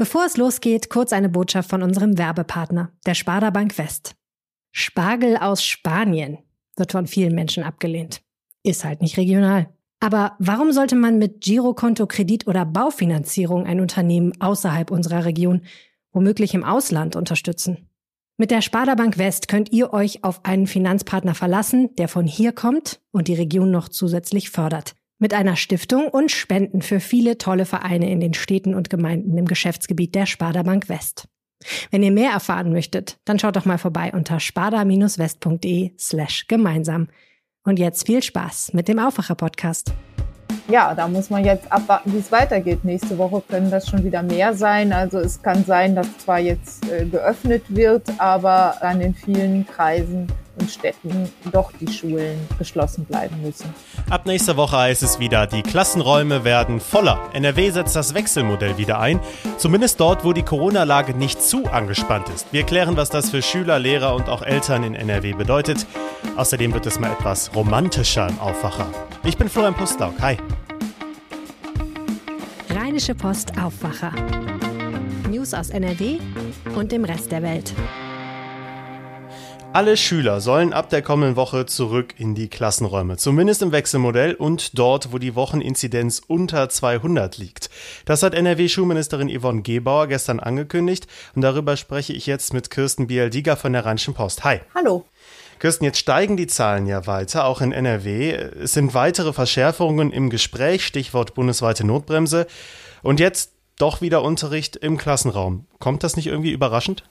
Bevor es losgeht, kurz eine Botschaft von unserem Werbepartner, der Sparda Bank West. Spargel aus Spanien wird von vielen Menschen abgelehnt. Ist halt nicht regional. Aber warum sollte man mit Girokonto, Kredit oder Baufinanzierung ein Unternehmen außerhalb unserer Region, womöglich im Ausland, unterstützen? Mit der Sparda Bank West könnt ihr euch auf einen Finanzpartner verlassen, der von hier kommt und die Region noch zusätzlich fördert mit einer Stiftung und Spenden für viele tolle Vereine in den Städten und Gemeinden im Geschäftsgebiet der Sparda Bank West. Wenn ihr mehr erfahren möchtet, dann schaut doch mal vorbei unter sparda-west.de slash gemeinsam. Und jetzt viel Spaß mit dem Aufwacher-Podcast. Ja, da muss man jetzt abwarten, wie es weitergeht. Nächste Woche können das schon wieder mehr sein. Also es kann sein, dass zwar jetzt äh, geöffnet wird, aber an den vielen Kreisen und Städten doch die Schulen geschlossen bleiben müssen. Ab nächster Woche heißt es wieder, die Klassenräume werden voller. NRW setzt das Wechselmodell wieder ein, zumindest dort, wo die Corona-Lage nicht zu angespannt ist. Wir klären, was das für Schüler, Lehrer und auch Eltern in NRW bedeutet. Außerdem wird es mal etwas romantischer im Aufwacher. Ich bin Florian Pustlauk. Hi. Rheinische Post Aufwacher. News aus NRW und dem Rest der Welt. Alle Schüler sollen ab der kommenden Woche zurück in die Klassenräume, zumindest im Wechselmodell und dort, wo die Wocheninzidenz unter 200 liegt. Das hat NRW-Schulministerin Yvonne Gebauer gestern angekündigt und darüber spreche ich jetzt mit Kirsten Bialdiger von der Rheinischen Post. Hi. Hallo. Kirsten, jetzt steigen die Zahlen ja weiter, auch in NRW. Es sind weitere Verschärfungen im Gespräch, Stichwort bundesweite Notbremse. Und jetzt doch wieder Unterricht im Klassenraum. Kommt das nicht irgendwie überraschend?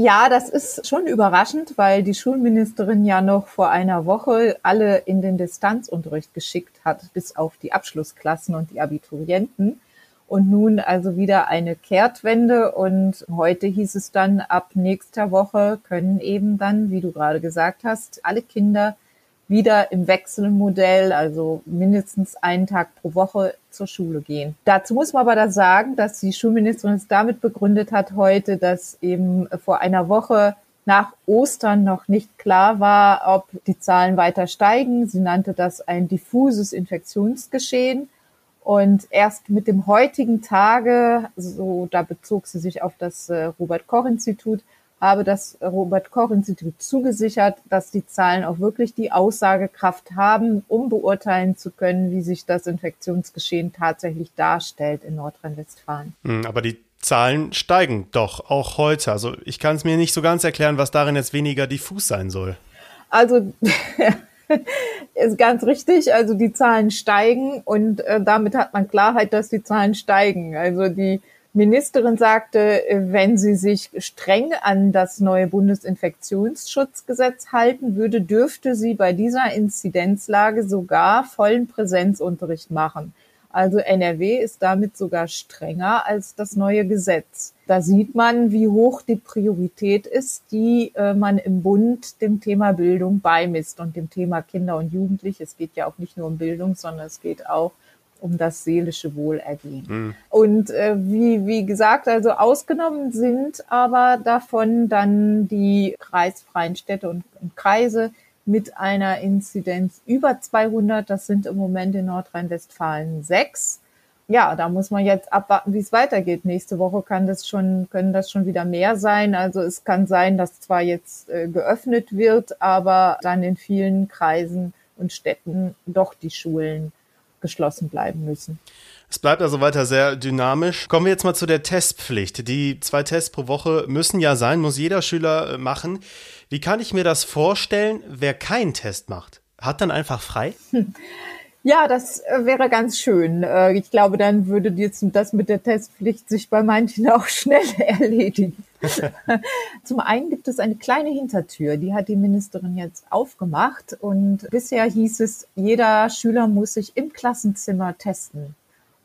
Ja, das ist schon überraschend, weil die Schulministerin ja noch vor einer Woche alle in den Distanzunterricht geschickt hat, bis auf die Abschlussklassen und die Abiturienten. Und nun also wieder eine Kehrtwende. Und heute hieß es dann, ab nächster Woche können eben dann, wie du gerade gesagt hast, alle Kinder wieder im Wechselmodell, also mindestens einen Tag pro Woche zur Schule gehen. Dazu muss man aber da sagen, dass die Schulministerin es damit begründet hat heute, dass eben vor einer Woche nach Ostern noch nicht klar war, ob die Zahlen weiter steigen. Sie nannte das ein diffuses Infektionsgeschehen. Und erst mit dem heutigen Tage, so da bezog sie sich auf das äh, Robert Koch Institut, habe das Robert Koch Institut zugesichert, dass die Zahlen auch wirklich die Aussagekraft haben, um beurteilen zu können, wie sich das Infektionsgeschehen tatsächlich darstellt in Nordrhein-Westfalen. Hm, aber die Zahlen steigen doch auch heute. Also ich kann es mir nicht so ganz erklären, was darin jetzt weniger diffus sein soll. Also ist ganz richtig. Also die Zahlen steigen und äh, damit hat man Klarheit, dass die Zahlen steigen. Also die Ministerin sagte, wenn sie sich streng an das neue Bundesinfektionsschutzgesetz halten würde, dürfte sie bei dieser Inzidenzlage sogar vollen Präsenzunterricht machen. Also NRW ist damit sogar strenger als das neue Gesetz. Da sieht man, wie hoch die Priorität ist, die äh, man im Bund dem Thema Bildung beimisst und dem Thema Kinder und Jugendliche. Es geht ja auch nicht nur um Bildung, sondern es geht auch um das seelische Wohlergehen. Mhm. Und äh, wie, wie gesagt, also ausgenommen sind aber davon dann die kreisfreien Städte und, und Kreise mit einer Inzidenz über 200. Das sind im Moment in Nordrhein-Westfalen sechs. Ja, da muss man jetzt abwarten, wie es weitergeht. Nächste Woche kann das schon, können das schon wieder mehr sein. Also es kann sein, dass zwar jetzt äh, geöffnet wird, aber dann in vielen Kreisen und Städten doch die Schulen geschlossen bleiben müssen. Es bleibt also weiter sehr dynamisch. Kommen wir jetzt mal zu der Testpflicht. Die zwei Tests pro Woche müssen ja sein, muss jeder Schüler äh, machen. Wie kann ich mir das vorstellen, wer keinen Test macht? Hat dann einfach frei? Ja, das äh, wäre ganz schön. Äh, ich glaube, dann würde das mit der Testpflicht sich bei manchen auch schnell erledigen. Zum einen gibt es eine kleine Hintertür, die hat die Ministerin jetzt aufgemacht und bisher hieß es, jeder Schüler muss sich im Klassenzimmer testen.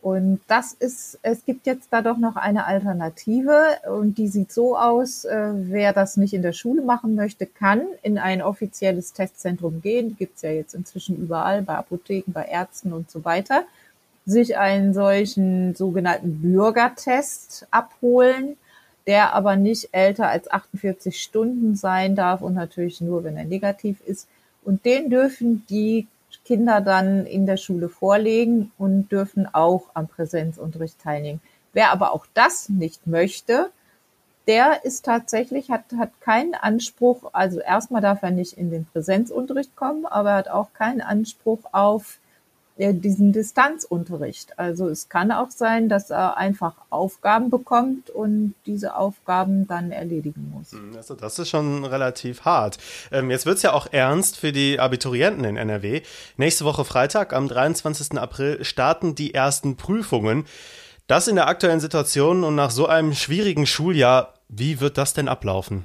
Und das ist, es gibt jetzt da doch noch eine Alternative und die sieht so aus, äh, wer das nicht in der Schule machen möchte, kann in ein offizielles Testzentrum gehen, gibt's ja jetzt inzwischen überall, bei Apotheken, bei Ärzten und so weiter, sich einen solchen sogenannten Bürgertest abholen der aber nicht älter als 48 Stunden sein darf und natürlich nur, wenn er negativ ist. Und den dürfen die Kinder dann in der Schule vorlegen und dürfen auch am Präsenzunterricht teilnehmen. Wer aber auch das nicht möchte, der ist tatsächlich, hat, hat keinen Anspruch, also erstmal darf er nicht in den Präsenzunterricht kommen, aber er hat auch keinen Anspruch auf diesen Distanzunterricht. Also es kann auch sein, dass er einfach Aufgaben bekommt und diese Aufgaben dann erledigen muss. Hm, also das ist schon relativ hart. Ähm, jetzt wird's ja auch ernst für die Abiturienten in NRW. Nächste Woche Freitag, am 23. April, starten die ersten Prüfungen. Das in der aktuellen Situation und nach so einem schwierigen Schuljahr, wie wird das denn ablaufen?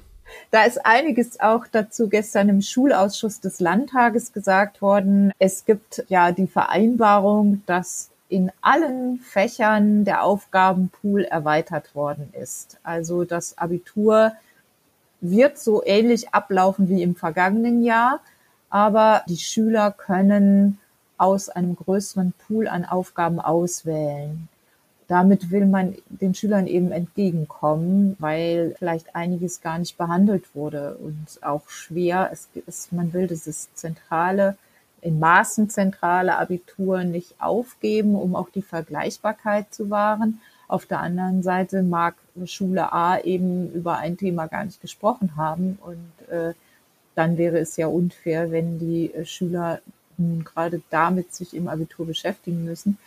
Da ist einiges auch dazu gestern im Schulausschuss des Landtages gesagt worden. Es gibt ja die Vereinbarung, dass in allen Fächern der Aufgabenpool erweitert worden ist. Also das Abitur wird so ähnlich ablaufen wie im vergangenen Jahr, aber die Schüler können aus einem größeren Pool an Aufgaben auswählen damit will man den Schülern eben entgegenkommen, weil vielleicht einiges gar nicht behandelt wurde und auch schwer. Es ist, man will dieses zentrale, in Maßen zentrale Abitur nicht aufgeben, um auch die Vergleichbarkeit zu wahren. Auf der anderen Seite mag Schule A eben über ein Thema gar nicht gesprochen haben und äh, dann wäre es ja unfair, wenn die äh, Schüler nun gerade damit sich im Abitur beschäftigen müssen.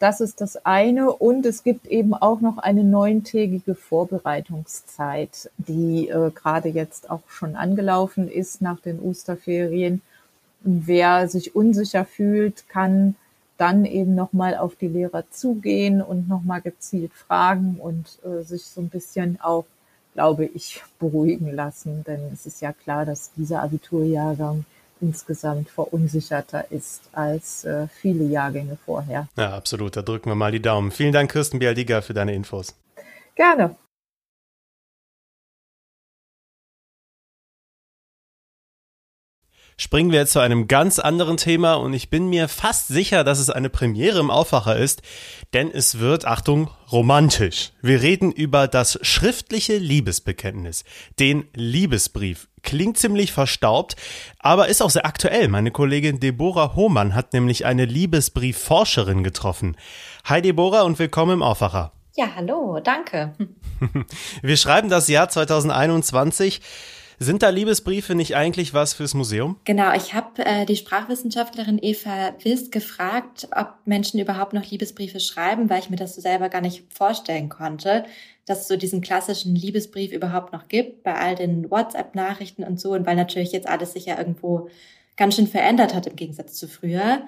Das ist das eine. Und es gibt eben auch noch eine neuntägige Vorbereitungszeit, die äh, gerade jetzt auch schon angelaufen ist nach den Osterferien. Wer sich unsicher fühlt, kann dann eben nochmal auf die Lehrer zugehen und nochmal gezielt fragen und äh, sich so ein bisschen auch, glaube ich, beruhigen lassen. Denn es ist ja klar, dass dieser Abiturjahrgang insgesamt verunsicherter ist als äh, viele Jahrgänge vorher. Ja, absolut. Da drücken wir mal die Daumen. Vielen Dank, Kirsten Bialdiga, für deine Infos. Gerne. springen wir jetzt zu einem ganz anderen Thema und ich bin mir fast sicher, dass es eine Premiere im Aufwacher ist, denn es wird, Achtung, romantisch. Wir reden über das schriftliche Liebesbekenntnis, den Liebesbrief. Klingt ziemlich verstaubt, aber ist auch sehr aktuell. Meine Kollegin Deborah Hohmann hat nämlich eine Liebesbriefforscherin getroffen. Hi Deborah und willkommen im Aufwacher. Ja, hallo, danke. Wir schreiben das Jahr 2021. Sind da Liebesbriefe nicht eigentlich was fürs Museum? Genau, ich habe äh, die Sprachwissenschaftlerin Eva Wist gefragt, ob Menschen überhaupt noch Liebesbriefe schreiben, weil ich mir das so selber gar nicht vorstellen konnte, dass es so diesen klassischen Liebesbrief überhaupt noch gibt, bei all den WhatsApp-Nachrichten und so, und weil natürlich jetzt alles sich ja irgendwo ganz schön verändert hat im Gegensatz zu früher.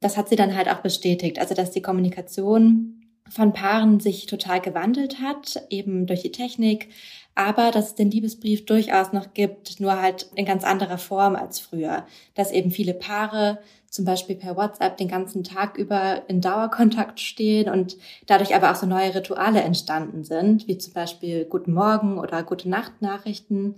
Das hat sie dann halt auch bestätigt, also dass die Kommunikation von Paaren sich total gewandelt hat, eben durch die Technik, aber dass es den Liebesbrief durchaus noch gibt, nur halt in ganz anderer Form als früher. Dass eben viele Paare zum Beispiel per WhatsApp den ganzen Tag über in Dauerkontakt stehen und dadurch aber auch so neue Rituale entstanden sind, wie zum Beispiel Guten Morgen oder Gute Nacht Nachrichten.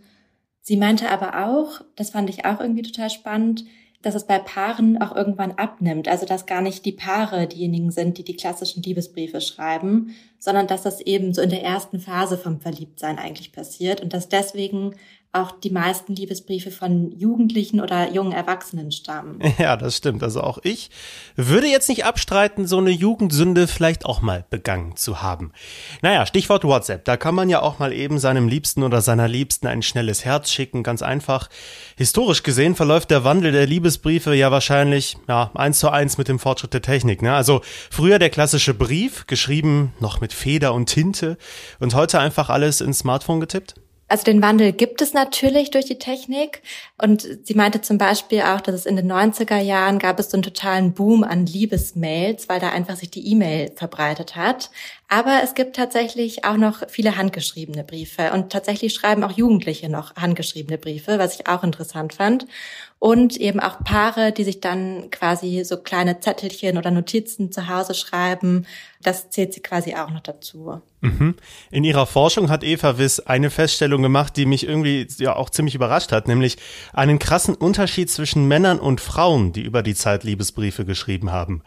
Sie meinte aber auch, das fand ich auch irgendwie total spannend, dass es bei Paaren auch irgendwann abnimmt. Also dass gar nicht die Paare diejenigen sind, die die klassischen Liebesbriefe schreiben, sondern dass das eben so in der ersten Phase vom Verliebtsein eigentlich passiert und dass deswegen auch die meisten Liebesbriefe von Jugendlichen oder jungen Erwachsenen stammen. Ja, das stimmt. Also auch ich würde jetzt nicht abstreiten, so eine Jugendsünde vielleicht auch mal begangen zu haben. Naja, Stichwort WhatsApp. Da kann man ja auch mal eben seinem Liebsten oder seiner Liebsten ein schnelles Herz schicken, ganz einfach. Historisch gesehen verläuft der Wandel der Liebesbriefe ja wahrscheinlich ja, eins zu eins mit dem Fortschritt der Technik. Ne? Also früher der klassische Brief, geschrieben noch mit Feder und Tinte und heute einfach alles ins Smartphone getippt? Also den Wandel gibt es natürlich durch die Technik. Und sie meinte zum Beispiel auch, dass es in den 90er Jahren gab es so einen totalen Boom an Liebesmails, weil da einfach sich die E-Mail verbreitet hat. Aber es gibt tatsächlich auch noch viele handgeschriebene Briefe. Und tatsächlich schreiben auch Jugendliche noch handgeschriebene Briefe, was ich auch interessant fand und eben auch Paare, die sich dann quasi so kleine Zettelchen oder Notizen zu Hause schreiben. Das zählt sie quasi auch noch dazu. Mhm. In ihrer Forschung hat Eva Wiss eine Feststellung gemacht, die mich irgendwie ja auch ziemlich überrascht hat, nämlich einen krassen Unterschied zwischen Männern und Frauen, die über die Zeit Liebesbriefe geschrieben haben.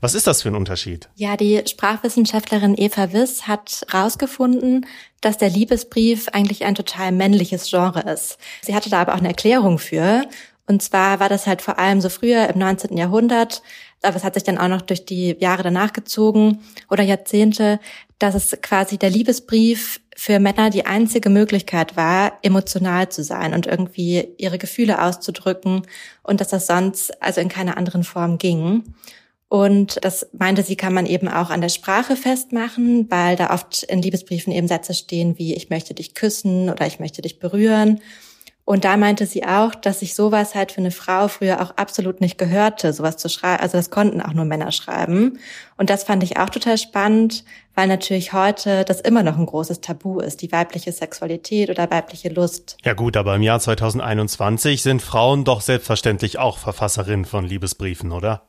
Was ist das für ein Unterschied? Ja, die Sprachwissenschaftlerin Eva Wiss hat herausgefunden, dass der Liebesbrief eigentlich ein total männliches Genre ist. Sie hatte da aber auch eine Erklärung für. Und zwar war das halt vor allem so früher im 19. Jahrhundert, aber es hat sich dann auch noch durch die Jahre danach gezogen oder Jahrzehnte, dass es quasi der Liebesbrief für Männer die einzige Möglichkeit war, emotional zu sein und irgendwie ihre Gefühle auszudrücken und dass das sonst also in keiner anderen Form ging. Und das meinte sie, kann man eben auch an der Sprache festmachen, weil da oft in Liebesbriefen eben Sätze stehen wie ich möchte dich küssen oder ich möchte dich berühren. Und da meinte sie auch, dass sich sowas halt für eine Frau früher auch absolut nicht gehörte, sowas zu schreiben. Also das konnten auch nur Männer schreiben. Und das fand ich auch total spannend, weil natürlich heute das immer noch ein großes Tabu ist, die weibliche Sexualität oder weibliche Lust. Ja gut, aber im Jahr 2021 sind Frauen doch selbstverständlich auch Verfasserinnen von Liebesbriefen, oder?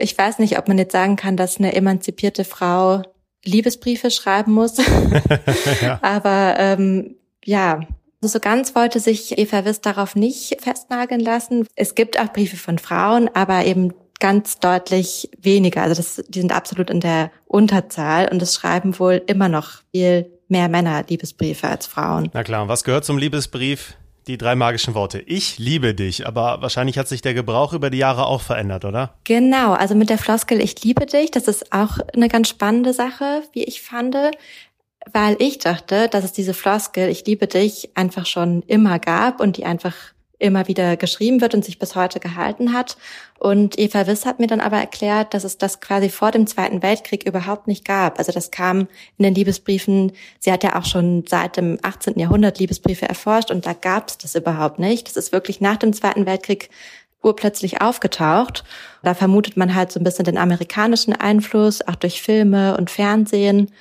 Ich weiß nicht, ob man jetzt sagen kann, dass eine emanzipierte Frau Liebesbriefe schreiben muss. ja. Aber ähm, ja, so ganz wollte sich Eva Wiss darauf nicht festnageln lassen. Es gibt auch Briefe von Frauen, aber eben ganz deutlich weniger. Also das, die sind absolut in der Unterzahl und es schreiben wohl immer noch viel mehr Männer Liebesbriefe als Frauen. Na klar, und was gehört zum Liebesbrief? Die drei magischen Worte. Ich liebe dich, aber wahrscheinlich hat sich der Gebrauch über die Jahre auch verändert, oder? Genau, also mit der Floskel Ich liebe dich, das ist auch eine ganz spannende Sache, wie ich fand weil ich dachte, dass es diese Floskel, ich liebe dich, einfach schon immer gab und die einfach immer wieder geschrieben wird und sich bis heute gehalten hat. Und Eva Wiss hat mir dann aber erklärt, dass es das quasi vor dem Zweiten Weltkrieg überhaupt nicht gab. Also das kam in den Liebesbriefen, sie hat ja auch schon seit dem 18. Jahrhundert Liebesbriefe erforscht und da gab es das überhaupt nicht. Das ist wirklich nach dem Zweiten Weltkrieg urplötzlich aufgetaucht. Da vermutet man halt so ein bisschen den amerikanischen Einfluss, auch durch Filme und Fernsehen.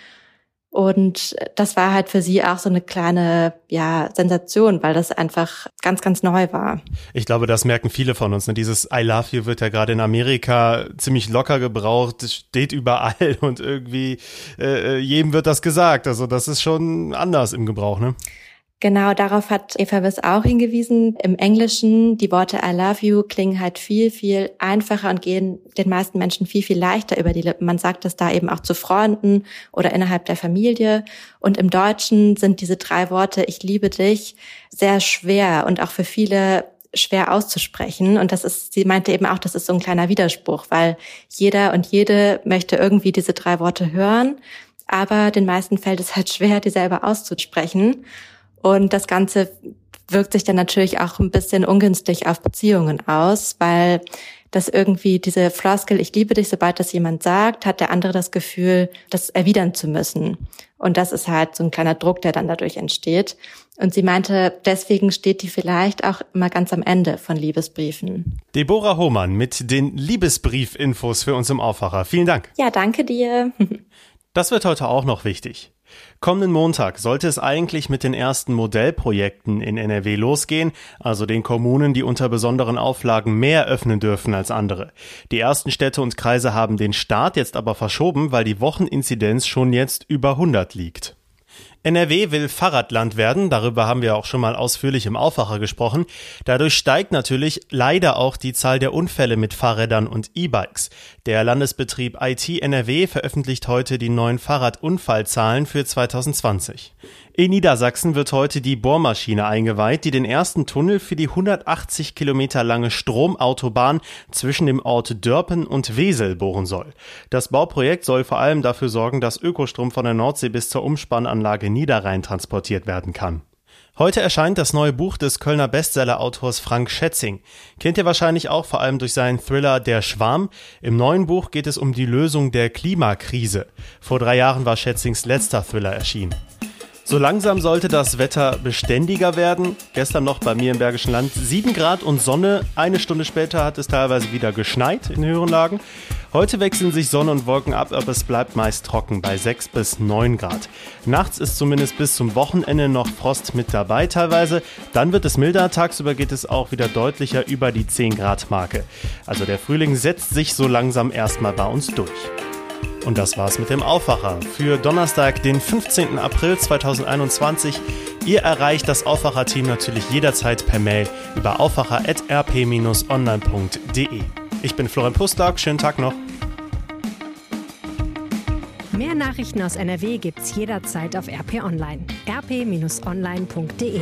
Und das war halt für sie auch so eine kleine, ja, Sensation, weil das einfach ganz, ganz neu war. Ich glaube, das merken viele von uns. Ne? Dieses I love you wird ja gerade in Amerika ziemlich locker gebraucht. Steht überall und irgendwie äh, jedem wird das gesagt. Also das ist schon anders im Gebrauch, ne? Genau, darauf hat Eva Wiss auch hingewiesen. Im Englischen, die Worte I love you klingen halt viel, viel einfacher und gehen den meisten Menschen viel, viel leichter über die Lippen. Man sagt das da eben auch zu Freunden oder innerhalb der Familie. Und im Deutschen sind diese drei Worte Ich liebe dich sehr schwer und auch für viele schwer auszusprechen. Und das ist, sie meinte eben auch, das ist so ein kleiner Widerspruch, weil jeder und jede möchte irgendwie diese drei Worte hören. Aber den meisten fällt es halt schwer, die selber auszusprechen. Und das Ganze wirkt sich dann natürlich auch ein bisschen ungünstig auf Beziehungen aus, weil das irgendwie diese Floskel, ich liebe dich, sobald das jemand sagt, hat der andere das Gefühl, das erwidern zu müssen. Und das ist halt so ein kleiner Druck, der dann dadurch entsteht. Und sie meinte, deswegen steht die vielleicht auch immer ganz am Ende von Liebesbriefen. Deborah Hohmann mit den Liebesbrief-Infos für uns im Aufwacher. Vielen Dank. Ja, danke dir. das wird heute auch noch wichtig. Kommenden Montag sollte es eigentlich mit den ersten Modellprojekten in NRW losgehen, also den Kommunen, die unter besonderen Auflagen mehr öffnen dürfen als andere. Die ersten Städte und Kreise haben den Start jetzt aber verschoben, weil die Wocheninzidenz schon jetzt über 100 liegt. NRW will Fahrradland werden, darüber haben wir auch schon mal ausführlich im Aufwacher gesprochen. Dadurch steigt natürlich leider auch die Zahl der Unfälle mit Fahrrädern und E-Bikes. Der Landesbetrieb IT NRW veröffentlicht heute die neuen Fahrradunfallzahlen für 2020. In Niedersachsen wird heute die Bohrmaschine eingeweiht, die den ersten Tunnel für die 180 Kilometer lange Stromautobahn zwischen dem Ort Dörpen und Wesel bohren soll. Das Bauprojekt soll vor allem dafür sorgen, dass Ökostrom von der Nordsee bis zur Umspannanlage Niederrhein transportiert werden kann. Heute erscheint das neue Buch des Kölner Bestseller-Autors Frank Schätzing. Kennt ihr wahrscheinlich auch vor allem durch seinen Thriller Der Schwarm. Im neuen Buch geht es um die Lösung der Klimakrise. Vor drei Jahren war Schätzings letzter Thriller erschienen. So langsam sollte das Wetter beständiger werden. Gestern noch bei mir im Bergischen Land 7 Grad und Sonne. Eine Stunde später hat es teilweise wieder geschneit in höheren Lagen. Heute wechseln sich Sonne und Wolken ab, aber es bleibt meist trocken bei 6 bis 9 Grad. Nachts ist zumindest bis zum Wochenende noch Frost mit dabei teilweise. Dann wird es milder, tagsüber geht es auch wieder deutlicher über die 10 Grad Marke. Also der Frühling setzt sich so langsam erstmal bei uns durch. Und das war's mit dem Aufwacher für Donnerstag, den 15. April 2021. Ihr erreicht das Aufwacher-Team natürlich jederzeit per Mail über aufwacher.rp-online.de. Ich bin Florian Pustlauk, schönen Tag noch. Mehr Nachrichten aus NRW gibt's jederzeit auf RP Online. rp-online.de